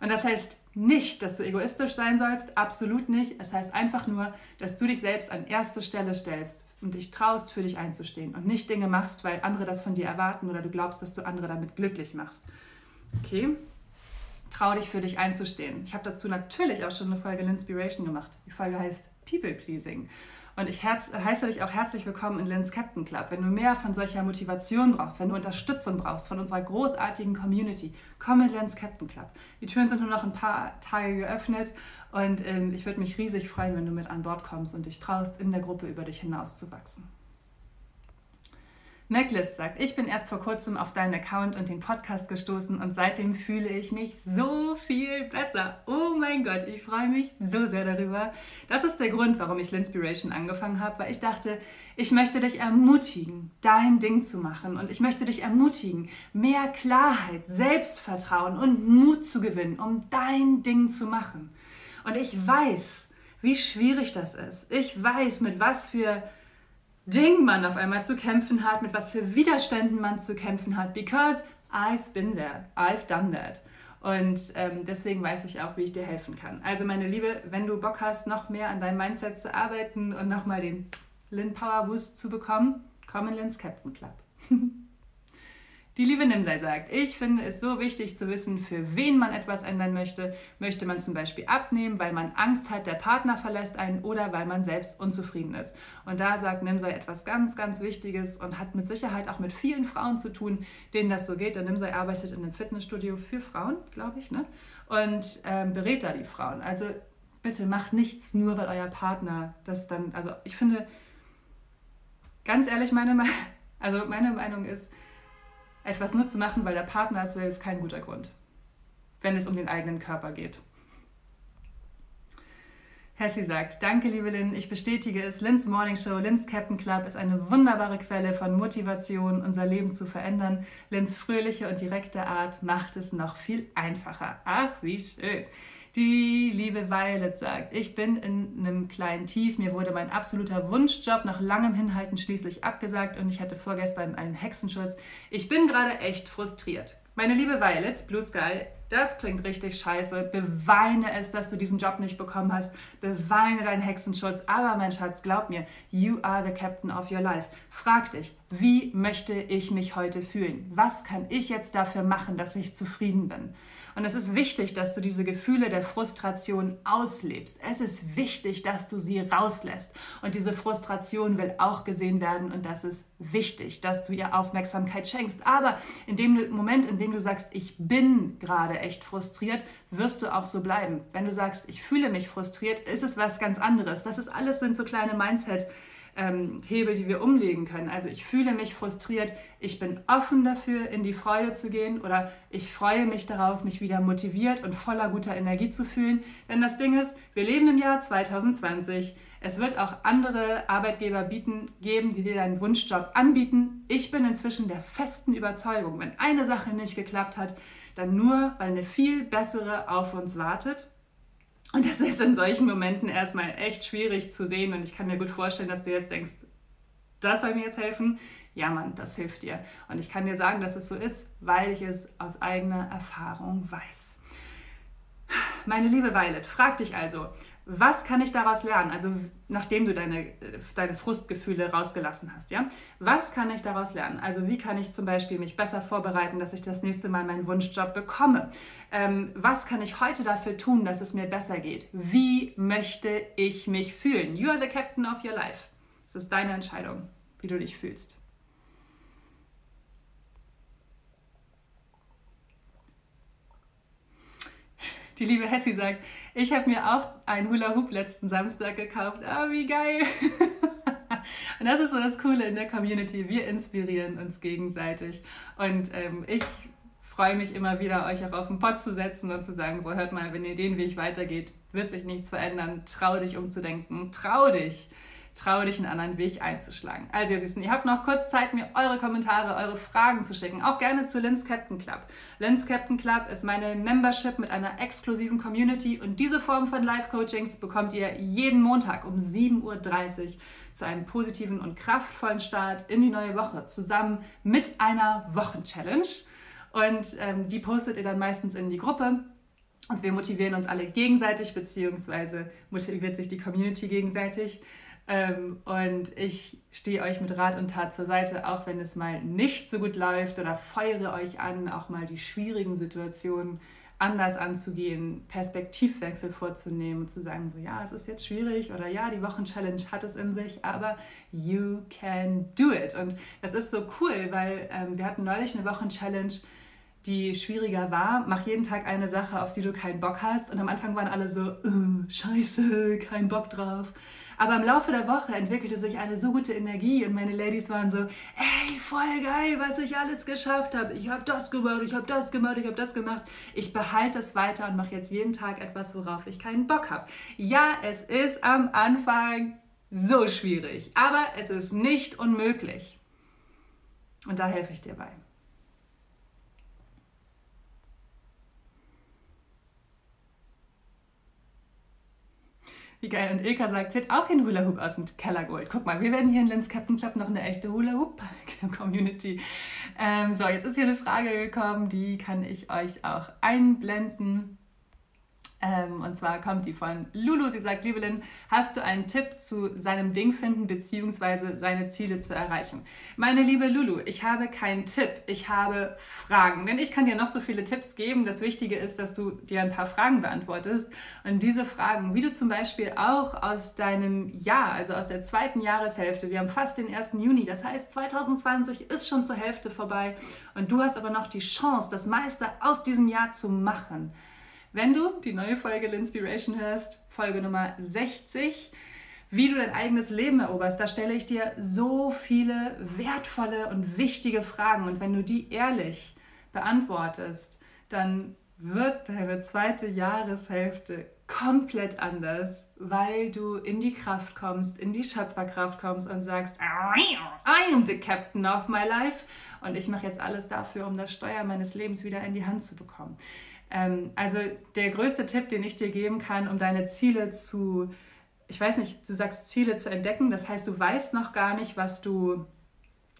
Und das heißt nicht, dass du egoistisch sein sollst, absolut nicht. Es heißt einfach nur, dass du dich selbst an erste Stelle stellst und dich traust, für dich einzustehen und nicht Dinge machst, weil andere das von dir erwarten oder du glaubst, dass du andere damit glücklich machst. Okay? Trau dich für dich einzustehen. Ich habe dazu natürlich auch schon eine Folge Linspiration gemacht. Die Folge heißt People Pleasing. Und ich herz, heiße dich auch herzlich willkommen in Lens Captain Club. Wenn du mehr von solcher Motivation brauchst, wenn du Unterstützung brauchst von unserer großartigen Community, komm in Lens Captain Club. Die Türen sind nur noch ein paar Tage geöffnet und ähm, ich würde mich riesig freuen, wenn du mit an Bord kommst und dich traust, in der Gruppe über dich hinauszuwachsen. MacList sagt, ich bin erst vor kurzem auf deinen Account und den Podcast gestoßen und seitdem fühle ich mich so viel besser. Oh mein Gott, ich freue mich so sehr darüber. Das ist der Grund, warum ich Linspiration angefangen habe, weil ich dachte, ich möchte dich ermutigen, dein Ding zu machen und ich möchte dich ermutigen, mehr Klarheit, Selbstvertrauen und Mut zu gewinnen, um dein Ding zu machen. Und ich weiß, wie schwierig das ist. Ich weiß, mit was für Ding man auf einmal zu kämpfen hat, mit was für Widerständen man zu kämpfen hat, because I've been there, I've done that. Und ähm, deswegen weiß ich auch, wie ich dir helfen kann. Also meine Liebe, wenn du Bock hast, noch mehr an deinem Mindset zu arbeiten und nochmal den Lin Power Boost zu bekommen, komm in Lin's Captain Club. Die liebe Nimsei sagt, ich finde es so wichtig zu wissen, für wen man etwas ändern möchte. Möchte man zum Beispiel abnehmen, weil man Angst hat, der Partner verlässt einen oder weil man selbst unzufrieden ist. Und da sagt Nimsei etwas ganz, ganz Wichtiges und hat mit Sicherheit auch mit vielen Frauen zu tun, denen das so geht. Denn Nimsei arbeitet in einem Fitnessstudio für Frauen, glaube ich, ne? und ähm, berät da die Frauen. Also bitte macht nichts nur, weil euer Partner das dann, also ich finde, ganz ehrlich, meine, also meine Meinung ist, etwas nur zu machen, weil der Partner es will, ist kein guter Grund, wenn es um den eigenen Körper geht. Hessi sagt, danke liebe Lynn, ich bestätige es, Lynn's Morning Show, Lynn's Captain Club ist eine wunderbare Quelle von Motivation, unser Leben zu verändern. Lynn's fröhliche und direkte Art macht es noch viel einfacher. Ach, wie schön. Die liebe Violet sagt, ich bin in einem kleinen Tief. Mir wurde mein absoluter Wunschjob nach langem Hinhalten schließlich abgesagt und ich hatte vorgestern einen Hexenschuss. Ich bin gerade echt frustriert. Meine liebe Violet, Blue Sky, das klingt richtig scheiße. Beweine es, dass du diesen Job nicht bekommen hast. Beweine deinen Hexenschuss. Aber mein Schatz, glaub mir, you are the captain of your life. Frag dich, wie möchte ich mich heute fühlen? Was kann ich jetzt dafür machen, dass ich zufrieden bin? Und es ist wichtig, dass du diese Gefühle der Frustration auslebst. Es ist wichtig, dass du sie rauslässt. Und diese Frustration will auch gesehen werden und das ist wichtig, dass du ihr Aufmerksamkeit schenkst. Aber in dem Moment, in dem du sagst, ich bin gerade echt frustriert, wirst du auch so bleiben. Wenn du sagst, ich fühle mich frustriert, ist es was ganz anderes. Das ist alles sind so kleine Mindset- ähm, Hebel, die wir umlegen können. Also ich fühle mich frustriert, ich bin offen dafür, in die Freude zu gehen oder ich freue mich darauf, mich wieder motiviert und voller guter Energie zu fühlen. Denn das Ding ist, wir leben im Jahr 2020. Es wird auch andere Arbeitgeber bieten, geben, die dir deinen Wunschjob anbieten. Ich bin inzwischen der festen Überzeugung, wenn eine Sache nicht geklappt hat, dann nur, weil eine viel bessere auf uns wartet und das ist in solchen Momenten erstmal echt schwierig zu sehen. Und ich kann mir gut vorstellen, dass du jetzt denkst, das soll mir jetzt helfen. Ja, Mann, das hilft dir. Und ich kann dir sagen, dass es so ist, weil ich es aus eigener Erfahrung weiß. Meine liebe Violet, frag dich also, was kann ich daraus lernen? Also nachdem du deine, deine Frustgefühle rausgelassen hast, ja? Was kann ich daraus lernen? Also wie kann ich zum Beispiel mich besser vorbereiten, dass ich das nächste Mal meinen Wunschjob bekomme? Ähm, was kann ich heute dafür tun, dass es mir besser geht? Wie möchte ich mich fühlen? You are the captain of your life. Es ist deine Entscheidung, wie du dich fühlst. Die liebe Hessi sagt, ich habe mir auch einen Hula Hoop letzten Samstag gekauft. Ah, wie geil! Und das ist so das Coole in der Community. Wir inspirieren uns gegenseitig. Und ähm, ich freue mich immer wieder, euch auch auf den Pott zu setzen und zu sagen, so hört mal, wenn ihr den Weg weitergeht, wird sich nichts verändern. Trau dich umzudenken. Trau dich traue dich, einen anderen Weg einzuschlagen. Also ihr Süßen, ihr habt noch kurz Zeit, mir eure Kommentare, eure Fragen zu schicken. Auch gerne zu Lens Captain Club. Lens Captain Club ist meine Membership mit einer exklusiven Community und diese Form von Live-Coachings bekommt ihr jeden Montag um 7.30 Uhr zu einem positiven und kraftvollen Start in die neue Woche zusammen mit einer Wochenchallenge. Und ähm, die postet ihr dann meistens in die Gruppe. Und wir motivieren uns alle gegenseitig, beziehungsweise motiviert sich die Community gegenseitig. Ähm, und ich stehe euch mit Rat und Tat zur Seite, auch wenn es mal nicht so gut läuft oder feuere euch an, auch mal die schwierigen Situationen anders anzugehen, Perspektivwechsel vorzunehmen und zu sagen, so ja, es ist jetzt schwierig oder ja, die Wochenchallenge hat es in sich, aber you can do it. Und das ist so cool, weil ähm, wir hatten neulich eine Wochenchallenge, die schwieriger war. Mach jeden Tag eine Sache, auf die du keinen Bock hast. Und am Anfang waren alle so, äh, scheiße, kein Bock drauf. Aber im Laufe der Woche entwickelte sich eine so gute Energie und meine Ladies waren so, ey, voll geil, was ich alles geschafft habe. Ich habe das gemacht, ich habe das gemacht, ich habe das gemacht. Ich behalte es weiter und mache jetzt jeden Tag etwas, worauf ich keinen Bock habe. Ja, es ist am Anfang so schwierig, aber es ist nicht unmöglich. Und da helfe ich dir bei. Wie geil. Und Ilka sagt, sie hat auch den Hula Hoop aus dem Keller geholt. Guck mal, wir werden hier in Lenz Captain Club noch eine echte Hula Hoop Community. Ähm, so, jetzt ist hier eine Frage gekommen, die kann ich euch auch einblenden. Ähm, und zwar kommt die von Lulu. Sie sagt, liebe Lynn, hast du einen Tipp zu seinem Ding finden bzw. seine Ziele zu erreichen? Meine liebe Lulu, ich habe keinen Tipp, ich habe Fragen. Denn ich kann dir noch so viele Tipps geben. Das Wichtige ist, dass du dir ein paar Fragen beantwortest. Und diese Fragen, wie du zum Beispiel auch aus deinem Jahr, also aus der zweiten Jahreshälfte, wir haben fast den 1. Juni, das heißt 2020 ist schon zur Hälfte vorbei und du hast aber noch die Chance, das meiste aus diesem Jahr zu machen. Wenn du die neue Folge L'Inspiration hörst, Folge Nummer 60, wie du dein eigenes Leben eroberst, da stelle ich dir so viele wertvolle und wichtige Fragen. Und wenn du die ehrlich beantwortest, dann wird deine zweite Jahreshälfte komplett anders, weil du in die Kraft kommst, in die Schöpferkraft kommst und sagst, I am the captain of my life und ich mache jetzt alles dafür, um das Steuer meines Lebens wieder in die Hand zu bekommen. Ähm, also der größte Tipp, den ich dir geben kann, um deine Ziele zu, ich weiß nicht, du sagst Ziele zu entdecken, das heißt, du weißt noch gar nicht, was du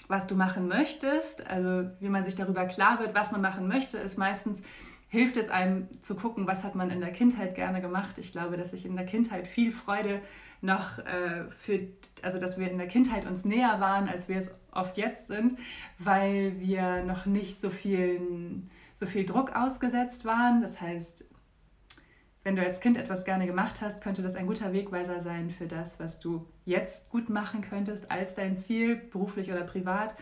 was du machen möchtest, also wie man sich darüber klar wird, was man machen möchte, ist meistens hilft es einem zu gucken, was hat man in der Kindheit gerne gemacht. Ich glaube, dass ich in der Kindheit viel Freude noch äh, für, also dass wir in der Kindheit uns näher waren, als wir es oft jetzt sind, weil wir noch nicht so vielen so viel Druck ausgesetzt waren. Das heißt, wenn du als Kind etwas gerne gemacht hast, könnte das ein guter Wegweiser sein für das, was du jetzt gut machen könntest als dein Ziel, beruflich oder privat.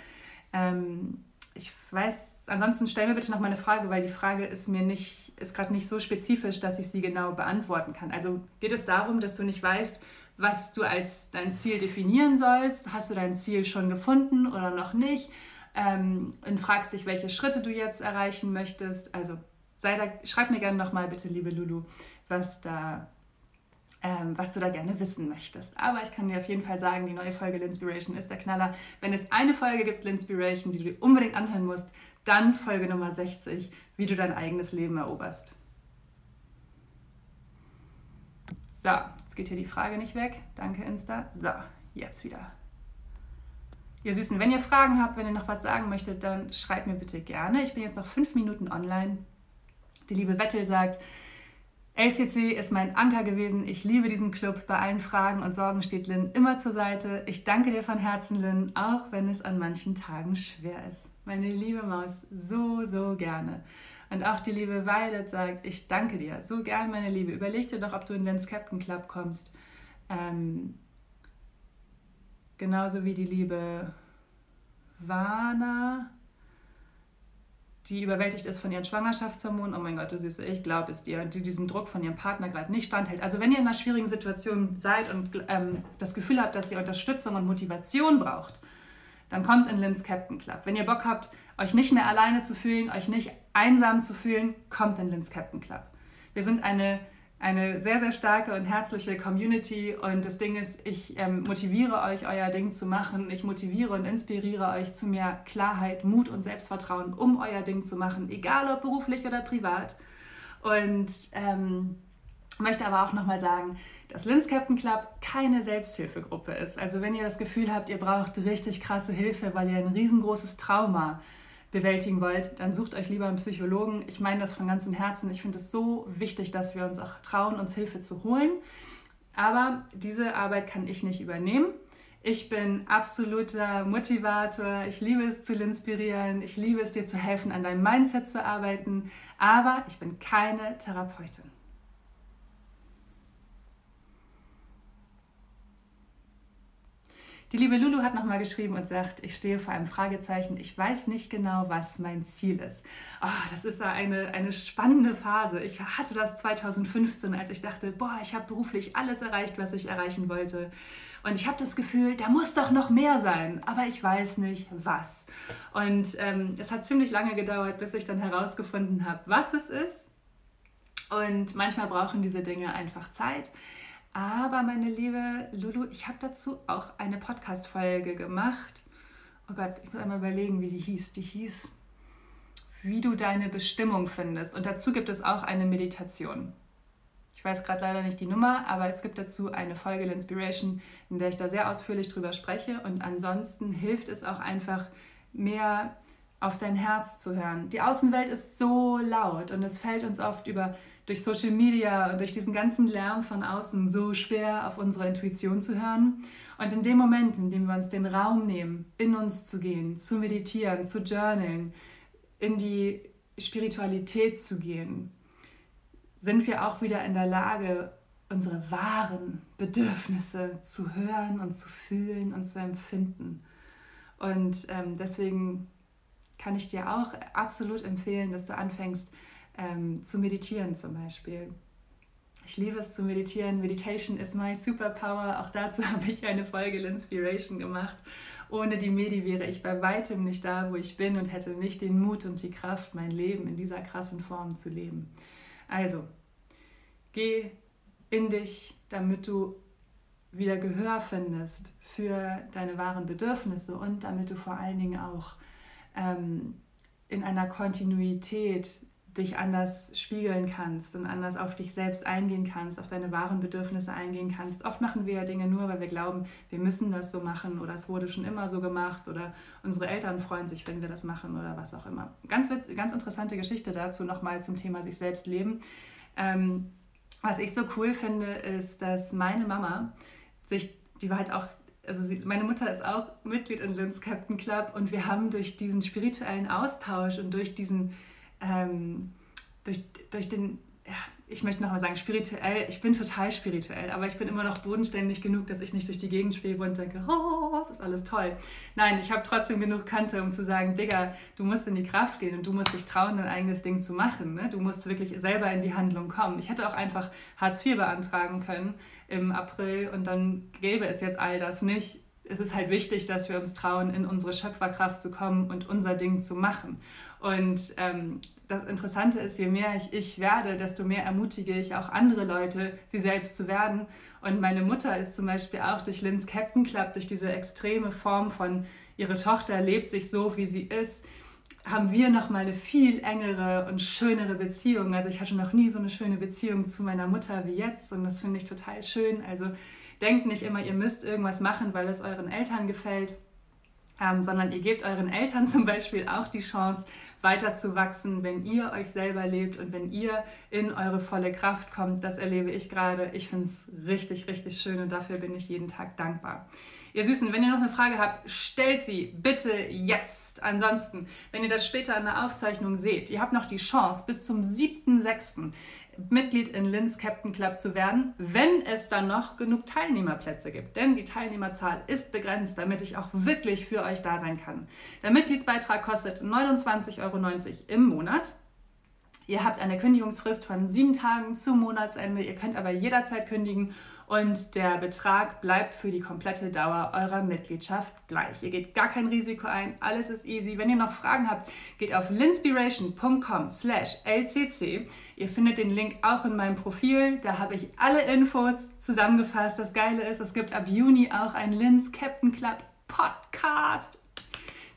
Ähm, ich weiß, ansonsten stell mir bitte noch mal eine Frage, weil die Frage ist mir nicht, ist gerade nicht so spezifisch, dass ich sie genau beantworten kann. Also geht es darum, dass du nicht weißt, was du als dein Ziel definieren sollst? Hast du dein Ziel schon gefunden oder noch nicht? Ähm, und fragst dich, welche Schritte du jetzt erreichen möchtest. Also sei da, schreib mir gerne nochmal bitte, liebe Lulu, was da ähm, was du da gerne wissen möchtest. Aber ich kann dir auf jeden Fall sagen, die neue Folge L'Inspiration ist der Knaller. Wenn es eine Folge gibt, L'Inspiration, die du dir unbedingt anhören musst, dann Folge Nummer 60, wie du dein eigenes Leben eroberst. So, jetzt geht hier die Frage nicht weg. Danke, Insta. So, jetzt wieder. Ihr Süßen, wenn ihr Fragen habt, wenn ihr noch was sagen möchtet, dann schreibt mir bitte gerne. Ich bin jetzt noch fünf Minuten online. Die liebe Wettel sagt, LCC ist mein Anker gewesen. Ich liebe diesen Club. Bei allen Fragen und Sorgen steht Lynn immer zur Seite. Ich danke dir von Herzen, Lynn, auch wenn es an manchen Tagen schwer ist. Meine liebe Maus, so, so gerne. Und auch die liebe Violet sagt, ich danke dir, so gern, meine Liebe. Überleg dir doch, ob du in den Captain Club kommst. Ähm, Genauso wie die liebe Vana, die überwältigt ist von ihren Schwangerschaftshormonen. Oh mein Gott, du Süße, ich glaube es dir. Die diesem Druck von ihrem Partner gerade nicht standhält. Also wenn ihr in einer schwierigen Situation seid und ähm, das Gefühl habt, dass ihr Unterstützung und Motivation braucht, dann kommt in Lins Captain Club. Wenn ihr Bock habt, euch nicht mehr alleine zu fühlen, euch nicht einsam zu fühlen, kommt in Lins Captain Club. Wir sind eine eine sehr, sehr starke und herzliche Community. Und das Ding ist, ich ähm, motiviere euch, euer Ding zu machen. Ich motiviere und inspiriere euch zu mehr Klarheit, Mut und Selbstvertrauen, um euer Ding zu machen, egal ob beruflich oder privat. Und ähm, möchte aber auch nochmal sagen, dass Linz Captain Club keine Selbsthilfegruppe ist. Also wenn ihr das Gefühl habt, ihr braucht richtig krasse Hilfe, weil ihr ein riesengroßes Trauma habt, bewältigen wollt, dann sucht euch lieber einen Psychologen. Ich meine das von ganzem Herzen. Ich finde es so wichtig, dass wir uns auch trauen, uns Hilfe zu holen. Aber diese Arbeit kann ich nicht übernehmen. Ich bin absoluter Motivator. Ich liebe es zu inspirieren. Ich liebe es dir zu helfen, an deinem Mindset zu arbeiten. Aber ich bin keine Therapeutin. Die liebe Lulu hat nochmal geschrieben und sagt, ich stehe vor einem Fragezeichen. Ich weiß nicht genau, was mein Ziel ist. Oh, das ist eine, eine spannende Phase. Ich hatte das 2015, als ich dachte, boah, ich habe beruflich alles erreicht, was ich erreichen wollte. Und ich habe das Gefühl, da muss doch noch mehr sein, aber ich weiß nicht was. Und ähm, es hat ziemlich lange gedauert, bis ich dann herausgefunden habe, was es ist. Und manchmal brauchen diese Dinge einfach Zeit. Aber meine liebe Lulu, ich habe dazu auch eine Podcast-Folge gemacht. Oh Gott, ich muss einmal überlegen, wie die hieß. Die hieß, wie du deine Bestimmung findest. Und dazu gibt es auch eine Meditation. Ich weiß gerade leider nicht die Nummer, aber es gibt dazu eine Folge Inspiration, in der ich da sehr ausführlich drüber spreche. Und ansonsten hilft es auch einfach mehr auf dein Herz zu hören. Die Außenwelt ist so laut und es fällt uns oft über durch Social Media und durch diesen ganzen Lärm von außen so schwer auf unsere Intuition zu hören. Und in dem Moment, in dem wir uns den Raum nehmen, in uns zu gehen, zu meditieren, zu journalen, in die Spiritualität zu gehen, sind wir auch wieder in der Lage, unsere wahren Bedürfnisse zu hören und zu fühlen und zu empfinden. Und ähm, deswegen kann ich dir auch absolut empfehlen, dass du anfängst, ähm, zu meditieren zum Beispiel. Ich liebe es zu meditieren. Meditation is my superpower. Auch dazu habe ich eine Folge Inspiration gemacht. Ohne die Medi wäre ich bei weitem nicht da, wo ich bin und hätte nicht den Mut und die Kraft, mein Leben in dieser krassen Form zu leben. Also, geh in dich, damit du wieder Gehör findest für deine wahren Bedürfnisse und damit du vor allen Dingen auch ähm, in einer Kontinuität dich anders spiegeln kannst und anders auf dich selbst eingehen kannst, auf deine wahren Bedürfnisse eingehen kannst. Oft machen wir ja Dinge nur, weil wir glauben, wir müssen das so machen oder es wurde schon immer so gemacht oder unsere Eltern freuen sich, wenn wir das machen oder was auch immer. Ganz, ganz interessante Geschichte dazu nochmal zum Thema sich selbst leben. Ähm, was ich so cool finde, ist, dass meine Mama sich, die war halt auch also sie, meine Mutter ist auch Mitglied in Linz Captain Club und wir haben durch diesen spirituellen Austausch und durch diesen ähm, durch, durch den, ja, ich möchte nochmal sagen, spirituell, ich bin total spirituell, aber ich bin immer noch bodenständig genug, dass ich nicht durch die Gegend schwebe und denke, oh, das ist alles toll. Nein, ich habe trotzdem genug Kante, um zu sagen, Digga, du musst in die Kraft gehen und du musst dich trauen, dein eigenes Ding zu machen. Ne? Du musst wirklich selber in die Handlung kommen. Ich hätte auch einfach Hartz IV beantragen können im April und dann gäbe es jetzt all das nicht es ist halt wichtig, dass wir uns trauen, in unsere Schöpferkraft zu kommen und unser Ding zu machen. Und ähm, das Interessante ist, je mehr ich ich werde, desto mehr ermutige ich auch andere Leute, sie selbst zu werden. Und meine Mutter ist zum Beispiel auch durch Lins Captain Club, durch diese extreme Form von ihre Tochter lebt sich so, wie sie ist, haben wir nochmal eine viel engere und schönere Beziehung. Also ich hatte noch nie so eine schöne Beziehung zu meiner Mutter wie jetzt und das finde ich total schön. Also denkt nicht immer, ihr müsst irgendwas machen, weil es euren Eltern gefällt ähm, sondern ihr gebt euren Eltern zum Beispiel auch die Chance, weiterzuwachsen, wenn ihr euch selber lebt und wenn ihr in eure volle Kraft kommt. Das erlebe ich gerade. Ich finde es richtig, richtig schön und dafür bin ich jeden Tag dankbar. Ihr Süßen, wenn ihr noch eine Frage habt, stellt sie bitte jetzt. Ansonsten, wenn ihr das später in der Aufzeichnung seht, ihr habt noch die Chance, bis zum 7.6. Mitglied in Linz Captain Club zu werden, wenn es dann noch genug Teilnehmerplätze gibt. Denn die Teilnehmerzahl ist begrenzt, damit ich auch wirklich für euch da sein kann. Der Mitgliedsbeitrag kostet 29,90 Euro im Monat. Ihr habt eine Kündigungsfrist von sieben Tagen zum Monatsende. Ihr könnt aber jederzeit kündigen und der Betrag bleibt für die komplette Dauer eurer Mitgliedschaft gleich. Ihr geht gar kein Risiko ein, alles ist easy. Wenn ihr noch Fragen habt, geht auf linspiration.com slash lcc. Ihr findet den Link auch in meinem Profil. Da habe ich alle Infos zusammengefasst. Das Geile ist, es gibt ab Juni auch ein Linz Captain Club Podcast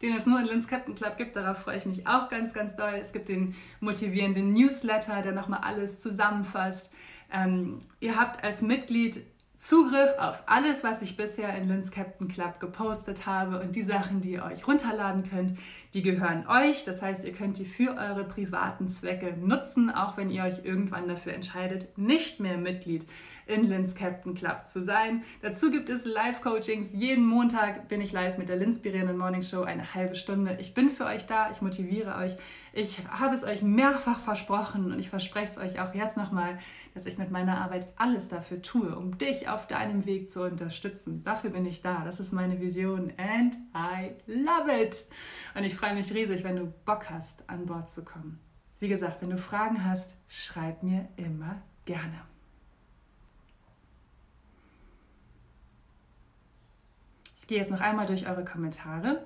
den es nur in Linz Captain Club gibt. Darauf freue ich mich auch ganz, ganz doll. Es gibt den motivierenden Newsletter, der nochmal alles zusammenfasst. Ähm, ihr habt als Mitglied Zugriff auf alles, was ich bisher in Linz Captain Club gepostet habe und die Sachen, die ihr euch runterladen könnt, die gehören euch. Das heißt, ihr könnt die für eure privaten Zwecke nutzen, auch wenn ihr euch irgendwann dafür entscheidet, nicht mehr Mitglied in Linz Captain Club zu sein. Dazu gibt es Live-Coachings. Jeden Montag bin ich live mit der Linspirierenden Morning Show eine halbe Stunde. Ich bin für euch da, ich motiviere euch. Ich habe es euch mehrfach versprochen und ich verspreche es euch auch jetzt nochmal, dass ich mit meiner Arbeit alles dafür tue, um dich auf deinem Weg zu unterstützen. Dafür bin ich da. Das ist meine Vision and I love it. Und ich freue mich riesig, wenn du Bock hast, an Bord zu kommen. Wie gesagt, wenn du Fragen hast, schreib mir immer gerne. Ich gehe jetzt noch einmal durch eure Kommentare.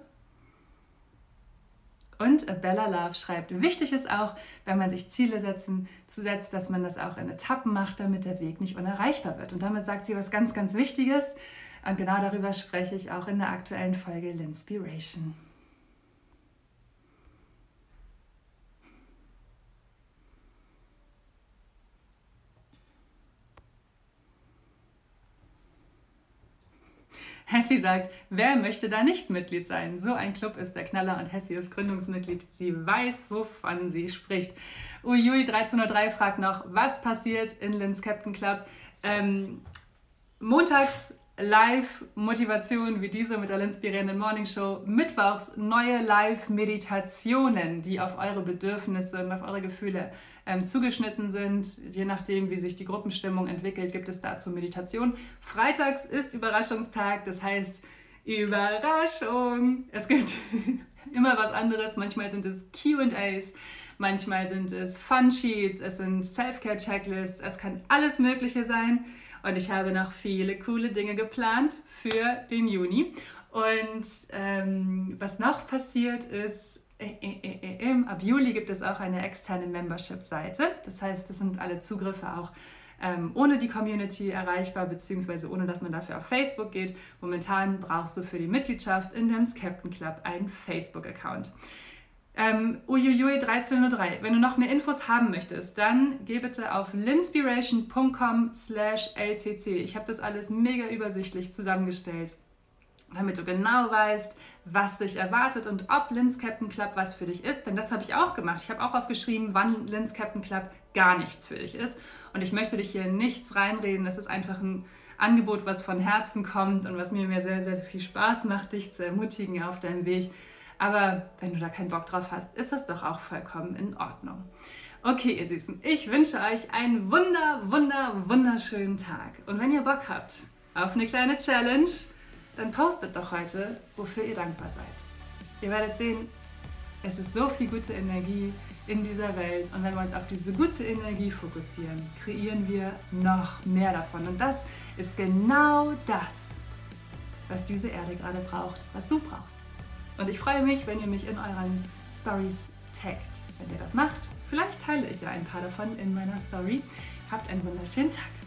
Und Bella Love schreibt, wichtig ist auch, wenn man sich Ziele setzen, setzt, dass man das auch in Etappen macht, damit der Weg nicht unerreichbar wird. Und damit sagt sie was ganz, ganz Wichtiges. Und genau darüber spreche ich auch in der aktuellen Folge Linspiration. Hessi sagt, wer möchte da nicht Mitglied sein? So ein Club ist der Knaller und Hessi ist Gründungsmitglied. Sie weiß, wovon sie spricht. Uiui 1303 fragt noch, was passiert in Linz Captain Club? Ähm, montags Live-Motivation wie diese mit der inspirierenden Morning Show. Mittwochs neue Live-Meditationen, die auf eure Bedürfnisse und auf eure Gefühle ähm, zugeschnitten sind. Je nachdem, wie sich die Gruppenstimmung entwickelt, gibt es dazu Meditation. Freitags ist Überraschungstag, das heißt Überraschung. Es gibt immer was anderes. Manchmal sind es QAs, manchmal sind es Fun Sheets, es sind Self-Care-Checklists, es kann alles Mögliche sein. Und ich habe noch viele coole Dinge geplant für den Juni. Und ähm, was noch passiert ist, äh, äh, ab Juli gibt es auch eine externe Membership-Seite. Das heißt, das sind alle Zugriffe auch ähm, ohne die Community erreichbar, beziehungsweise ohne dass man dafür auf Facebook geht. Momentan brauchst du für die Mitgliedschaft in den Captain Club einen Facebook-Account. Ähm, uiuiui 1303. Wenn du noch mehr Infos haben möchtest, dann geh bitte auf linspiration.com slash lcc. Ich habe das alles mega übersichtlich zusammengestellt, damit du genau weißt, was dich erwartet und ob Lins Captain Club was für dich ist. Denn das habe ich auch gemacht. Ich habe auch aufgeschrieben, wann Lins Captain Club gar nichts für dich ist. Und ich möchte dich hier nichts reinreden. Das ist einfach ein Angebot, was von Herzen kommt und was mir sehr, sehr viel Spaß macht, dich zu ermutigen auf deinem Weg aber wenn du da keinen Bock drauf hast, ist das doch auch vollkommen in Ordnung. Okay, ihr Süßen, ich wünsche euch einen wunder, wunder, wunderschönen Tag. Und wenn ihr Bock habt auf eine kleine Challenge, dann postet doch heute, wofür ihr dankbar seid. Ihr werdet sehen, es ist so viel gute Energie in dieser Welt. Und wenn wir uns auf diese gute Energie fokussieren, kreieren wir noch mehr davon. Und das ist genau das, was diese Erde gerade braucht, was du brauchst. Und ich freue mich, wenn ihr mich in euren Stories taggt. Wenn ihr das macht, vielleicht teile ich ja ein paar davon in meiner Story. Habt einen wunderschönen Tag.